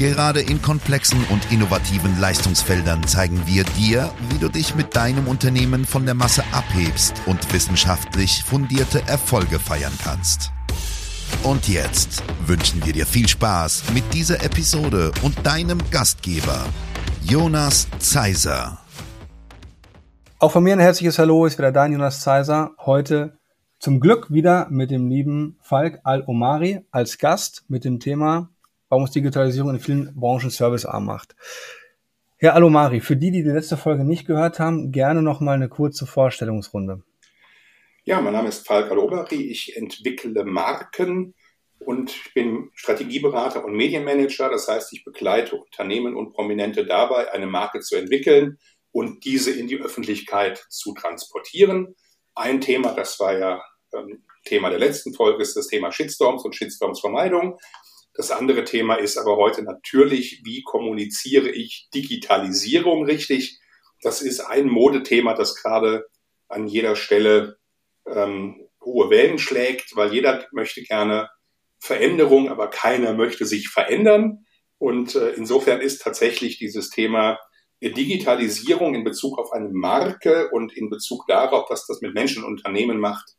Gerade in komplexen und innovativen Leistungsfeldern zeigen wir dir, wie du dich mit deinem Unternehmen von der Masse abhebst und wissenschaftlich fundierte Erfolge feiern kannst. Und jetzt wünschen wir dir viel Spaß mit dieser Episode und deinem Gastgeber, Jonas Zeiser. Auch von mir ein herzliches Hallo, ist wieder dein Jonas Zeiser. Heute zum Glück wieder mit dem lieben Falk Al-Omari als Gast mit dem Thema warum uns Digitalisierung in vielen Branchen servicearm macht. Herr Alomari, für die, die die letzte Folge nicht gehört haben, gerne noch mal eine kurze Vorstellungsrunde. Ja, mein Name ist Falk Alomari. Ich entwickle Marken und bin Strategieberater und Medienmanager. Das heißt, ich begleite Unternehmen und Prominente dabei, eine Marke zu entwickeln und diese in die Öffentlichkeit zu transportieren. Ein Thema, das war ja ähm, Thema der letzten Folge, ist das Thema Shitstorms und Shitstorms-Vermeidung. Das andere Thema ist aber heute natürlich, wie kommuniziere ich Digitalisierung richtig? Das ist ein Modethema, das gerade an jeder Stelle ähm, hohe Wellen schlägt, weil jeder möchte gerne Veränderung, aber keiner möchte sich verändern. Und äh, insofern ist tatsächlich dieses Thema Digitalisierung in Bezug auf eine Marke und in Bezug darauf, was das mit Menschen und Unternehmen macht,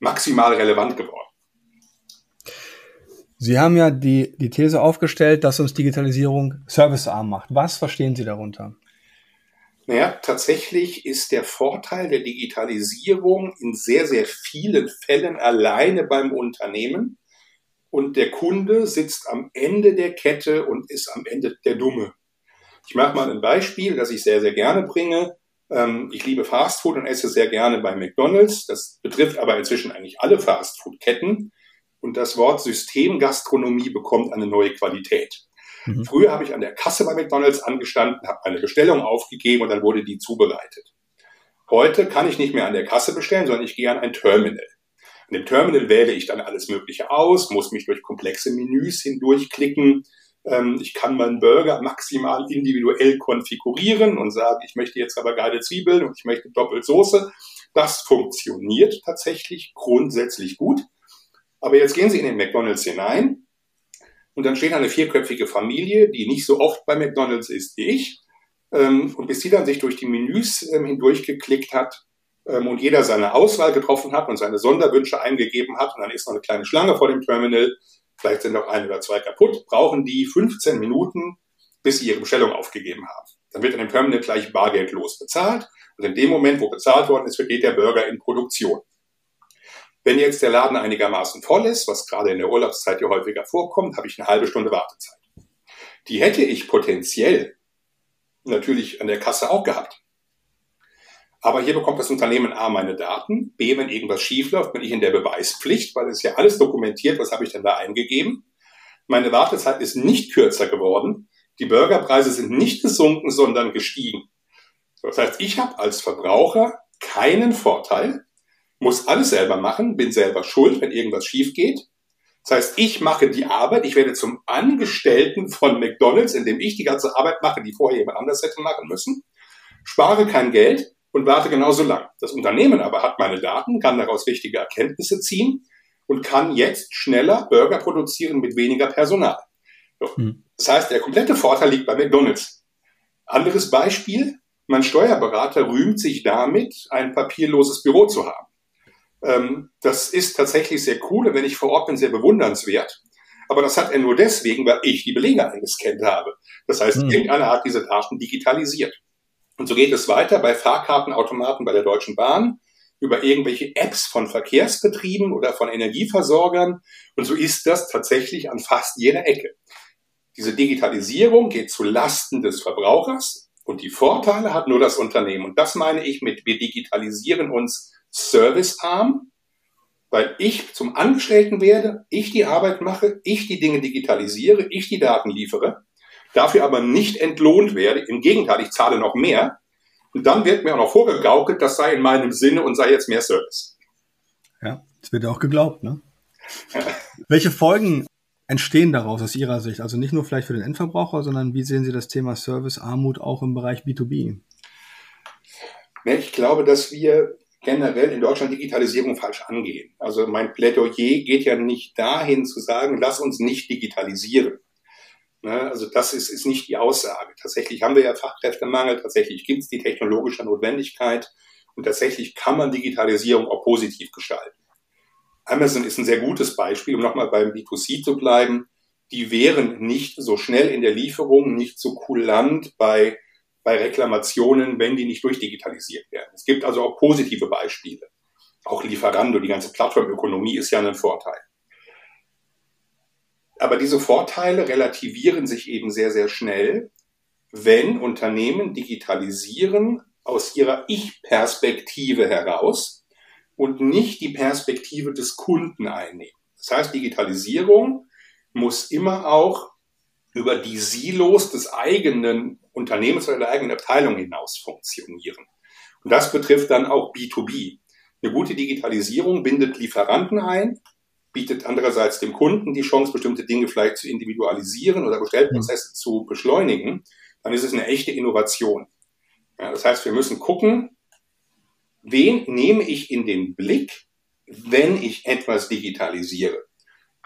maximal relevant geworden. Sie haben ja die, die These aufgestellt, dass uns Digitalisierung servicearm macht. Was verstehen Sie darunter? Naja, tatsächlich ist der Vorteil der Digitalisierung in sehr, sehr vielen Fällen alleine beim Unternehmen und der Kunde sitzt am Ende der Kette und ist am Ende der Dumme. Ich mache mal ein Beispiel, das ich sehr, sehr gerne bringe. Ähm, ich liebe Fastfood und esse sehr gerne bei McDonald's. Das betrifft aber inzwischen eigentlich alle Fastfood-Ketten und das Wort Systemgastronomie bekommt eine neue Qualität. Mhm. Früher habe ich an der Kasse bei McDonald's angestanden, habe eine Bestellung aufgegeben und dann wurde die zubereitet. Heute kann ich nicht mehr an der Kasse bestellen, sondern ich gehe an ein Terminal. An dem Terminal wähle ich dann alles Mögliche aus, muss mich durch komplexe Menüs hindurchklicken. Ähm, ich kann meinen Burger maximal individuell konfigurieren und sagen, ich möchte jetzt aber geile Zwiebeln und ich möchte doppelt Soße. Das funktioniert tatsächlich grundsätzlich gut. Aber jetzt gehen Sie in den McDonald's hinein und dann steht eine vierköpfige Familie, die nicht so oft bei McDonald's ist wie ich. Ähm, und bis die dann sich durch die Menüs ähm, hindurchgeklickt hat ähm, und jeder seine Auswahl getroffen hat und seine Sonderwünsche eingegeben hat und dann ist noch eine kleine Schlange vor dem Terminal, vielleicht sind noch ein oder zwei kaputt, brauchen die 15 Minuten, bis sie ihre Bestellung aufgegeben haben. Dann wird an dem Terminal gleich bargeldlos bezahlt und in dem Moment, wo bezahlt worden ist, geht der Burger in Produktion. Wenn jetzt der Laden einigermaßen voll ist, was gerade in der Urlaubszeit ja häufiger vorkommt, habe ich eine halbe Stunde Wartezeit. Die hätte ich potenziell natürlich an der Kasse auch gehabt. Aber hier bekommt das Unternehmen A meine Daten, B, wenn irgendwas schief läuft, bin ich in der Beweispflicht, weil es ja alles dokumentiert, was habe ich denn da eingegeben. Meine Wartezeit ist nicht kürzer geworden. Die Burgerpreise sind nicht gesunken, sondern gestiegen. Das heißt, ich habe als Verbraucher keinen Vorteil, muss alles selber machen, bin selber schuld, wenn irgendwas schief geht. Das heißt, ich mache die Arbeit, ich werde zum Angestellten von McDonald's, indem ich die ganze Arbeit mache, die vorher jemand anders hätte machen müssen, spare kein Geld und warte genauso lang. Das Unternehmen aber hat meine Daten, kann daraus wichtige Erkenntnisse ziehen und kann jetzt schneller Burger produzieren mit weniger Personal. So. Hm. Das heißt, der komplette Vorteil liegt bei McDonald's. Anderes Beispiel, mein Steuerberater rühmt sich damit, ein papierloses Büro zu haben. Ähm, das ist tatsächlich sehr cool und wenn ich vor Ort bin, sehr bewundernswert. Aber das hat er nur deswegen, weil ich die Belege eingescannt habe. Das heißt, hm. irgendeiner hat diese Daten digitalisiert. Und so geht es weiter bei Fahrkartenautomaten bei der Deutschen Bahn, über irgendwelche Apps von Verkehrsbetrieben oder von Energieversorgern. Und so ist das tatsächlich an fast jeder Ecke. Diese Digitalisierung geht zu Lasten des Verbrauchers und die Vorteile hat nur das Unternehmen. Und das meine ich mit, wir digitalisieren uns servicearm, weil ich zum Angestellten werde, ich die Arbeit mache, ich die Dinge digitalisiere, ich die Daten liefere, dafür aber nicht entlohnt werde. Im Gegenteil, ich zahle noch mehr, Und dann wird mir auch noch vorgegaukelt, das sei in meinem Sinne und sei jetzt mehr Service. Ja, das wird ja auch geglaubt, ne? Welche Folgen entstehen daraus aus Ihrer Sicht? Also nicht nur vielleicht für den Endverbraucher, sondern wie sehen Sie das Thema Service, Armut auch im Bereich B2B? Ich glaube, dass wir generell in Deutschland Digitalisierung falsch angehen. Also mein Plädoyer geht ja nicht dahin zu sagen, lass uns nicht digitalisieren. Ne? Also das ist, ist nicht die Aussage. Tatsächlich haben wir ja Fachkräftemangel, tatsächlich gibt es die technologische Notwendigkeit und tatsächlich kann man Digitalisierung auch positiv gestalten. Amazon ist ein sehr gutes Beispiel, um nochmal beim B2C zu bleiben. Die wären nicht so schnell in der Lieferung, nicht so kulant bei bei Reklamationen, wenn die nicht durchdigitalisiert werden. Es gibt also auch positive Beispiele. Auch Lieferando, die ganze Plattformökonomie ist ja ein Vorteil. Aber diese Vorteile relativieren sich eben sehr, sehr schnell, wenn Unternehmen digitalisieren aus ihrer Ich-Perspektive heraus und nicht die Perspektive des Kunden einnehmen. Das heißt, Digitalisierung muss immer auch über die Silos des eigenen Unternehmens oder der eigenen Abteilung hinaus funktionieren. Und das betrifft dann auch B2B. Eine gute Digitalisierung bindet Lieferanten ein, bietet andererseits dem Kunden die Chance, bestimmte Dinge vielleicht zu individualisieren oder Bestellprozesse zu beschleunigen. Dann ist es eine echte Innovation. Ja, das heißt, wir müssen gucken, wen nehme ich in den Blick, wenn ich etwas digitalisiere.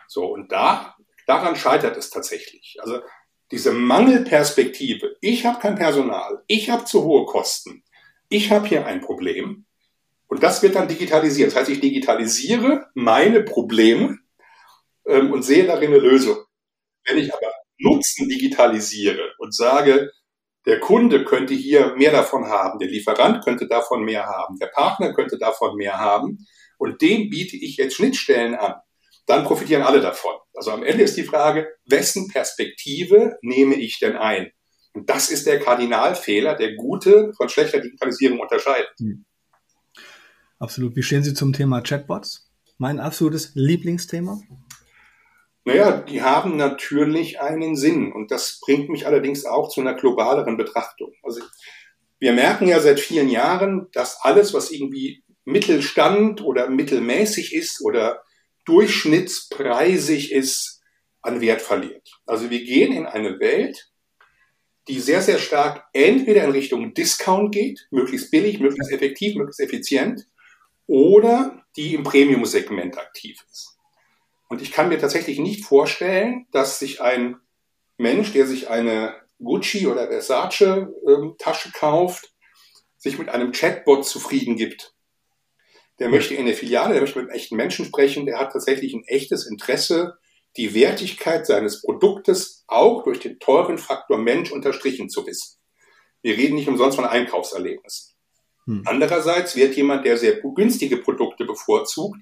So, und da, daran scheitert es tatsächlich. Also diese Mangelperspektive, ich habe kein Personal, ich habe zu hohe Kosten, ich habe hier ein Problem und das wird dann digitalisiert. Das heißt, ich digitalisiere meine Probleme ähm, und sehe darin eine Lösung. Wenn ich aber Nutzen digitalisiere und sage, der Kunde könnte hier mehr davon haben, der Lieferant könnte davon mehr haben, der Partner könnte davon mehr haben und dem biete ich jetzt Schnittstellen an, dann profitieren alle davon. Also am Ende ist die Frage, wessen Perspektive nehme ich denn ein? Und das ist der Kardinalfehler, der gute von schlechter Digitalisierung unterscheidet. Hm. Absolut. Wie stehen Sie zum Thema Chatbots? Mein absolutes Lieblingsthema? Naja, die haben natürlich einen Sinn und das bringt mich allerdings auch zu einer globaleren Betrachtung. Also wir merken ja seit vielen Jahren, dass alles, was irgendwie Mittelstand oder mittelmäßig ist oder durchschnittspreisig ist, an Wert verliert. Also wir gehen in eine Welt, die sehr, sehr stark entweder in Richtung Discount geht, möglichst billig, möglichst effektiv, möglichst effizient, oder die im Premium-Segment aktiv ist. Und ich kann mir tatsächlich nicht vorstellen, dass sich ein Mensch, der sich eine Gucci oder Versace ähm, Tasche kauft, sich mit einem Chatbot zufrieden gibt der möchte in der Filiale, der möchte mit einem echten Menschen sprechen, der hat tatsächlich ein echtes Interesse, die Wertigkeit seines Produktes auch durch den teuren Faktor Mensch unterstrichen zu wissen. Wir reden nicht umsonst von Einkaufserlebnissen. Hm. Andererseits wird jemand, der sehr günstige Produkte bevorzugt,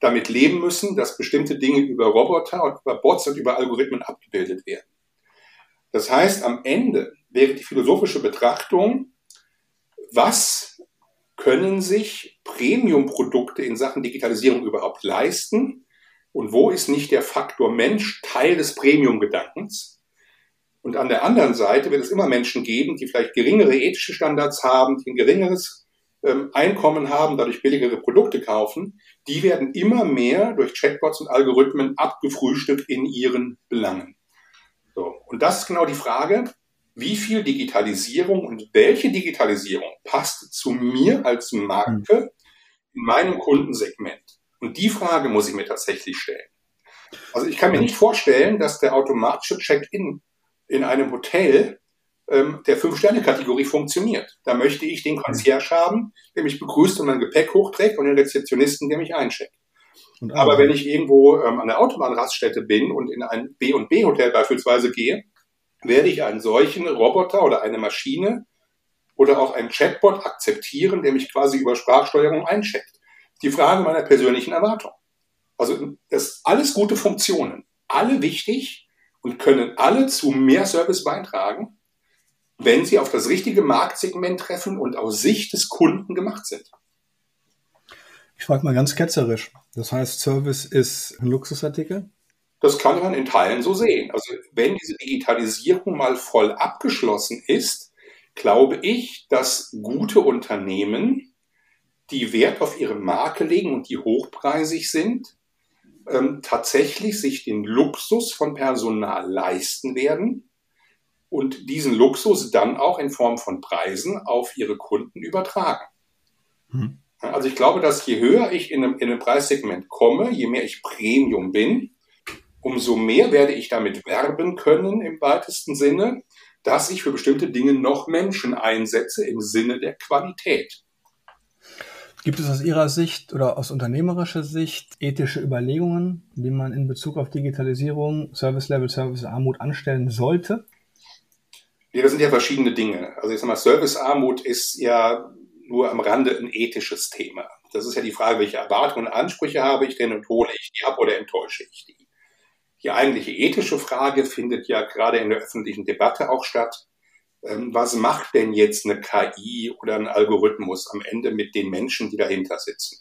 damit leben müssen, dass bestimmte Dinge über Roboter und über Bots und über Algorithmen abgebildet werden. Das heißt, am Ende wäre die philosophische Betrachtung, was können sich Premium-Produkte in Sachen Digitalisierung überhaupt leisten? Und wo ist nicht der Faktor Mensch Teil des Premium-Gedankens? Und an der anderen Seite wird es immer Menschen geben, die vielleicht geringere ethische Standards haben, die ein geringeres ähm, Einkommen haben, dadurch billigere Produkte kaufen. Die werden immer mehr durch Chatbots und Algorithmen abgefrühstückt in ihren Belangen. So. Und das ist genau die Frage, wie viel Digitalisierung und welche Digitalisierung passt zu mir als Marke in meinem Kundensegment? Und die Frage muss ich mir tatsächlich stellen. Also ich kann mir nicht vorstellen, dass der automatische Check-in in einem Hotel ähm, der Fünf-Sterne-Kategorie funktioniert. Da möchte ich den Concierge haben, der mich begrüßt und mein Gepäck hochträgt und den Rezeptionisten, der mich eincheckt. Aber wenn ich irgendwo ähm, an der Autobahnraststätte bin und in ein B&B-Hotel beispielsweise gehe, werde ich einen solchen Roboter oder eine Maschine oder auch einen Chatbot akzeptieren, der mich quasi über Sprachsteuerung eincheckt. Die Frage meiner persönlichen Erwartung. Also das alles gute Funktionen, alle wichtig und können alle zu mehr Service beitragen, wenn sie auf das richtige Marktsegment treffen und aus Sicht des Kunden gemacht sind. Ich frage mal ganz ketzerisch. Das heißt, Service ist ein Luxusartikel? Das kann man in Teilen so sehen. Also wenn diese Digitalisierung mal voll abgeschlossen ist, glaube ich, dass gute Unternehmen, die Wert auf ihre Marke legen und die hochpreisig sind, ähm, tatsächlich sich den Luxus von Personal leisten werden und diesen Luxus dann auch in Form von Preisen auf ihre Kunden übertragen. Hm. Also ich glaube, dass je höher ich in einem, in einem Preissegment komme, je mehr ich Premium bin, umso mehr werde ich damit werben können im weitesten Sinne, dass ich für bestimmte Dinge noch Menschen einsetze im Sinne der Qualität. Gibt es aus Ihrer Sicht oder aus unternehmerischer Sicht ethische Überlegungen, die man in Bezug auf Digitalisierung, Service Level, Service Armut anstellen sollte? Ja, das sind ja verschiedene Dinge. Also ich sag mal, Service Armut ist ja nur am Rande ein ethisches Thema. Das ist ja die Frage, welche Erwartungen und Ansprüche habe ich denn und hole ich die ab oder enttäusche ich die? Die eigentliche ethische Frage findet ja gerade in der öffentlichen Debatte auch statt. Ähm, was macht denn jetzt eine KI oder ein Algorithmus am Ende mit den Menschen, die dahinter sitzen?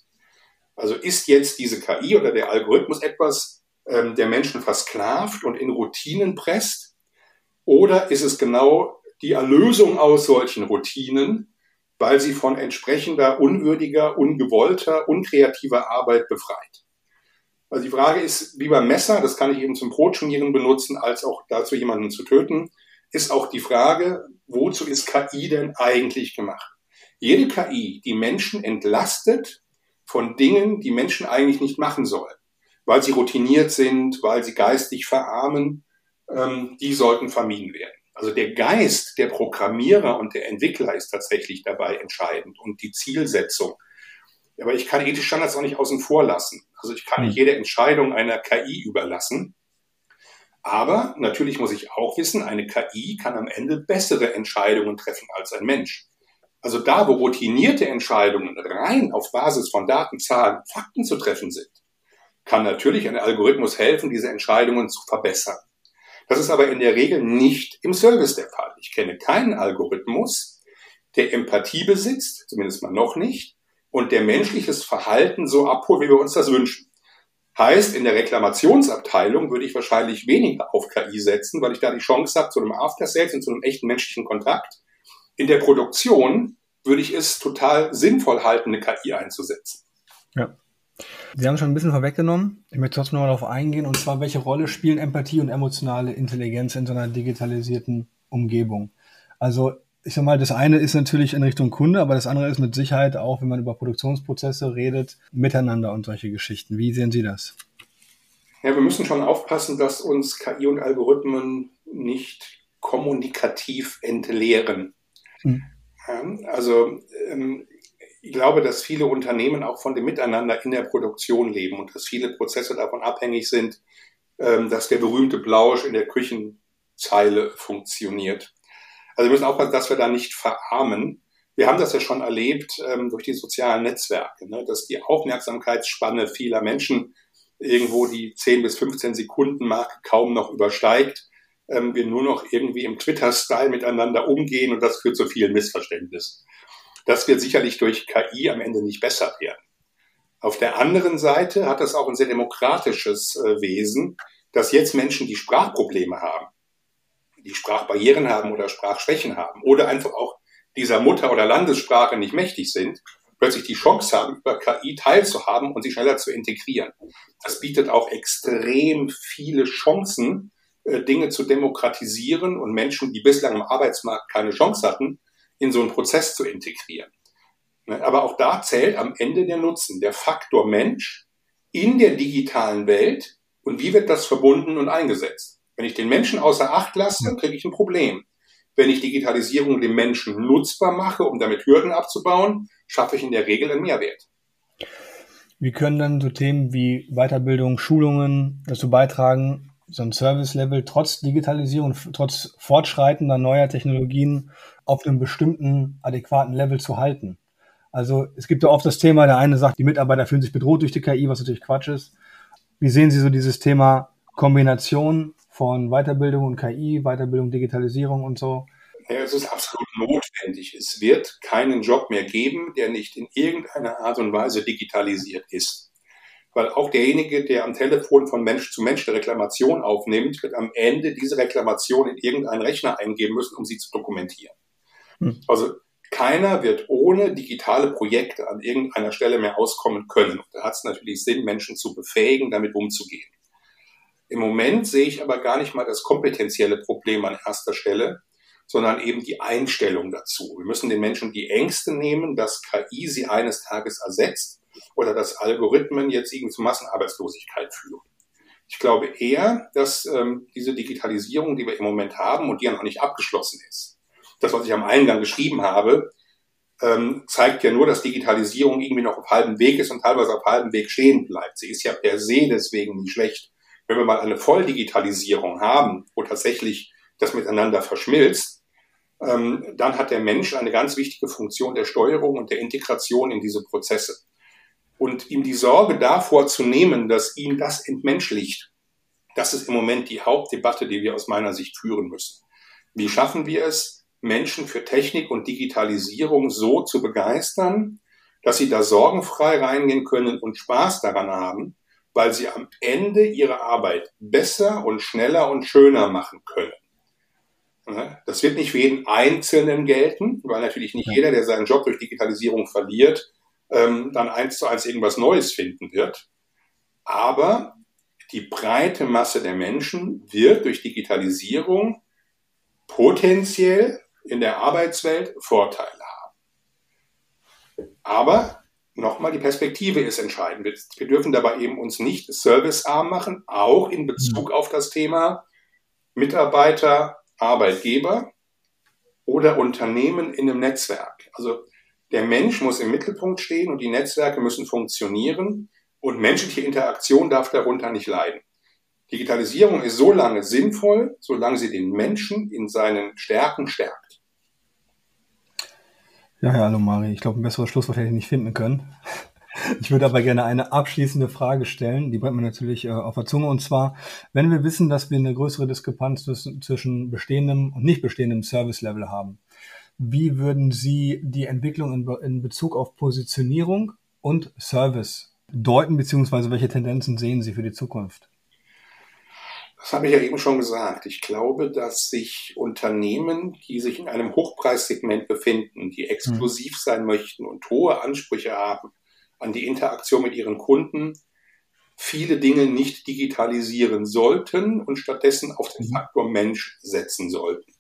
Also ist jetzt diese KI oder der Algorithmus etwas, ähm, der Menschen versklavt und in Routinen presst? Oder ist es genau die Erlösung aus solchen Routinen, weil sie von entsprechender unwürdiger, ungewollter, unkreativer Arbeit befreit. Also die Frage ist, wie beim Messer, das kann ich eben zum Brotschmieren benutzen, als auch dazu jemanden zu töten, ist auch die Frage, wozu ist KI denn eigentlich gemacht? Jede KI, die Menschen entlastet von Dingen, die Menschen eigentlich nicht machen sollen, weil sie routiniert sind, weil sie geistig verarmen, ähm, die sollten vermieden werden. Also der Geist der Programmierer und der Entwickler ist tatsächlich dabei entscheidend und die Zielsetzung. Aber ich kann ethische Standards auch nicht außen vor lassen. Also ich kann nicht hm. jede Entscheidung einer KI überlassen. Aber natürlich muss ich auch wissen, eine KI kann am Ende bessere Entscheidungen treffen als ein Mensch. Also da, wo routinierte Entscheidungen rein auf Basis von Daten, Zahlen, Fakten zu treffen sind, kann natürlich ein Algorithmus helfen, diese Entscheidungen zu verbessern. Das ist aber in der Regel nicht im Service der Fall. Ich kenne keinen Algorithmus, der Empathie besitzt, zumindest mal noch nicht, und der menschliches Verhalten so abholt, wie wir uns das wünschen. Heißt, in der Reklamationsabteilung würde ich wahrscheinlich weniger auf KI setzen, weil ich da die Chance habe zu einem After Sales und zu einem echten menschlichen Kontakt. In der Produktion würde ich es total sinnvoll halten, eine KI einzusetzen. Ja. Sie haben schon ein bisschen vorweggenommen. Ich möchte trotzdem noch mal darauf eingehen. Und zwar, welche Rolle spielen Empathie und emotionale Intelligenz in so einer digitalisierten Umgebung? Also, ich sag mal, das eine ist natürlich in Richtung Kunde, aber das andere ist mit Sicherheit auch, wenn man über Produktionsprozesse redet, miteinander und solche Geschichten. Wie sehen Sie das? Ja, wir müssen schon aufpassen, dass uns KI und Algorithmen nicht kommunikativ entleeren. Hm. Also ähm, ich glaube, dass viele Unternehmen auch von dem Miteinander in der Produktion leben und dass viele Prozesse davon abhängig sind, ähm, dass der berühmte Blausch in der Küchenzeile funktioniert. Also wir müssen aufpassen, dass wir da nicht verarmen. Wir haben das ja schon erlebt ähm, durch die sozialen Netzwerke, ne, dass die Aufmerksamkeitsspanne vieler Menschen irgendwo die 10 bis 15 Sekunden Marke kaum noch übersteigt. Ähm, wir nur noch irgendwie im Twitter-Style miteinander umgehen und das führt zu vielen Missverständnissen. Das wird sicherlich durch KI am Ende nicht besser werden. Auf der anderen Seite hat das auch ein sehr demokratisches äh, Wesen, dass jetzt Menschen, die Sprachprobleme haben, die Sprachbarrieren haben oder Sprachschwächen haben oder einfach auch dieser Mutter- oder Landessprache nicht mächtig sind, plötzlich die Chance haben, über KI teilzuhaben und sie schneller zu integrieren. Das bietet auch extrem viele Chancen, äh, Dinge zu demokratisieren und Menschen, die bislang im Arbeitsmarkt keine Chance hatten, in so einen Prozess zu integrieren. Ne, aber auch da zählt am Ende der Nutzen, der Faktor Mensch in der digitalen Welt und wie wird das verbunden und eingesetzt. Wenn ich den Menschen außer Acht lasse, kriege ich ein Problem. Wenn ich Digitalisierung dem Menschen nutzbar mache, um damit Hürden abzubauen, schaffe ich in der Regel einen Mehrwert. Wie können dann so Themen wie Weiterbildung, Schulungen dazu beitragen, so ein Service-Level trotz Digitalisierung, trotz fortschreitender neuer Technologien auf einem bestimmten adäquaten Level zu halten. Also es gibt ja oft das Thema, der eine sagt, die Mitarbeiter fühlen sich bedroht durch die KI, was natürlich Quatsch ist. Wie sehen Sie so dieses Thema Kombination von Weiterbildung und KI, Weiterbildung, Digitalisierung und so? Ja, es ist absolut notwendig. Es wird keinen Job mehr geben, der nicht in irgendeiner Art und Weise digitalisiert ist. Weil auch derjenige, der am Telefon von Mensch zu Mensch eine Reklamation aufnimmt, wird am Ende diese Reklamation in irgendeinen Rechner eingeben müssen, um sie zu dokumentieren. Hm. Also keiner wird ohne digitale Projekte an irgendeiner Stelle mehr auskommen können. Da hat es natürlich Sinn, Menschen zu befähigen, damit umzugehen. Im Moment sehe ich aber gar nicht mal das kompetenzielle Problem an erster Stelle, sondern eben die Einstellung dazu. Wir müssen den Menschen die Ängste nehmen, dass KI sie eines Tages ersetzt oder dass Algorithmen jetzt irgendwie zu Massenarbeitslosigkeit führen. Ich glaube eher, dass ähm, diese Digitalisierung, die wir im Moment haben und die ja noch nicht abgeschlossen ist, das, was ich am Eingang geschrieben habe, ähm, zeigt ja nur, dass Digitalisierung irgendwie noch auf halbem Weg ist und teilweise auf halbem Weg stehen bleibt. Sie ist ja per se deswegen nicht schlecht. Wenn wir mal eine Volldigitalisierung haben, wo tatsächlich das miteinander verschmilzt, ähm, dann hat der Mensch eine ganz wichtige Funktion der Steuerung und der Integration in diese Prozesse. Und ihm die Sorge davor zu nehmen, dass ihm das entmenschlicht, das ist im Moment die Hauptdebatte, die wir aus meiner Sicht führen müssen. Wie schaffen wir es, Menschen für Technik und Digitalisierung so zu begeistern, dass sie da sorgenfrei reingehen können und Spaß daran haben, weil sie am Ende ihre Arbeit besser und schneller und schöner machen können. Das wird nicht für jeden Einzelnen gelten, weil natürlich nicht jeder, der seinen Job durch Digitalisierung verliert, ähm, dann eins zu eins irgendwas Neues finden wird. Aber die breite Masse der Menschen wird durch Digitalisierung potenziell in der Arbeitswelt Vorteile haben. Aber nochmal, die Perspektive ist entscheidend. Wir dürfen dabei eben uns nicht servicearm machen, auch in Bezug auf das Thema Mitarbeiter, Arbeitgeber oder Unternehmen in einem Netzwerk. Also der Mensch muss im Mittelpunkt stehen und die Netzwerke müssen funktionieren und menschliche Interaktion darf darunter nicht leiden. Digitalisierung ist so lange sinnvoll, solange sie den Menschen in seinen Stärken stärkt. Ja, ja, hallo Mari. Ich glaube, ein besseres Schlusswort hätte ich nicht finden können. Ich würde aber gerne eine abschließende Frage stellen, die brennt mir natürlich äh, auf der Zunge. Und zwar, wenn wir wissen, dass wir eine größere Diskrepanz zwischen bestehendem und nicht bestehendem Service-Level haben, wie würden Sie die Entwicklung in, in Bezug auf Positionierung und Service deuten, beziehungsweise welche Tendenzen sehen Sie für die Zukunft? Das habe ich ja eben schon gesagt. Ich glaube, dass sich Unternehmen, die sich in einem Hochpreissegment befinden, die exklusiv hm. sein möchten und hohe Ansprüche haben an die Interaktion mit ihren Kunden, viele Dinge nicht digitalisieren sollten und stattdessen auf den hm. Faktor Mensch setzen sollten.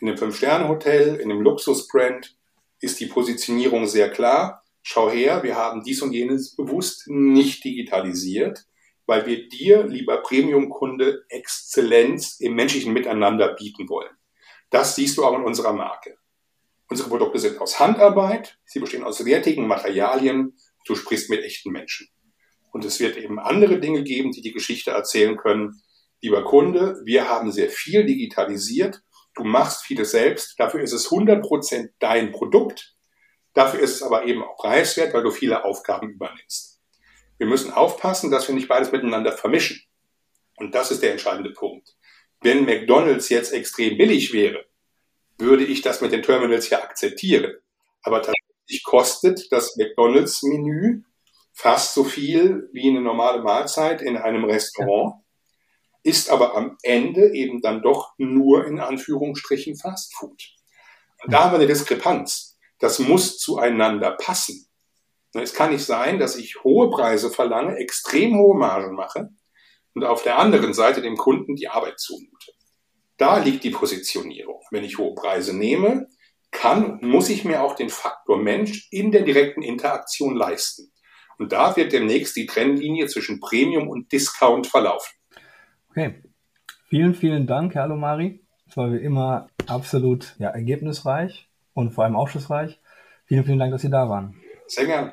In einem Fünf-Sterne-Hotel, in einem Luxusbrand ist die Positionierung sehr klar. Schau her, wir haben dies und jenes bewusst nicht digitalisiert, weil wir dir, lieber Premium-Kunde, Exzellenz im menschlichen Miteinander bieten wollen. Das siehst du auch in unserer Marke. Unsere Produkte sind aus Handarbeit, sie bestehen aus wertigen Materialien, du sprichst mit echten Menschen. Und es wird eben andere Dinge geben, die die Geschichte erzählen können. Lieber Kunde, wir haben sehr viel digitalisiert Du machst vieles selbst. Dafür ist es 100% dein Produkt. Dafür ist es aber eben auch preiswert, weil du viele Aufgaben übernimmst. Wir müssen aufpassen, dass wir nicht beides miteinander vermischen. Und das ist der entscheidende Punkt. Wenn McDonald's jetzt extrem billig wäre, würde ich das mit den Terminals ja akzeptieren. Aber tatsächlich kostet das McDonald's-Menü fast so viel wie eine normale Mahlzeit in einem Restaurant ist aber am Ende eben dann doch nur in Anführungsstrichen Fast Food. Und da haben wir eine Diskrepanz. Das muss zueinander passen. Es kann nicht sein, dass ich hohe Preise verlange, extrem hohe Margen mache und auf der anderen Seite dem Kunden die Arbeit zumute. Da liegt die Positionierung. Wenn ich hohe Preise nehme, kann, muss ich mir auch den Faktor Mensch in der direkten Interaktion leisten. Und da wird demnächst die Trennlinie zwischen Premium und Discount verlaufen. Okay. Vielen, vielen Dank, Herr Alomari. Es war wie immer absolut ja, ergebnisreich und vor allem aufschlussreich. Vielen, vielen Dank, dass Sie da waren. Sehr gern.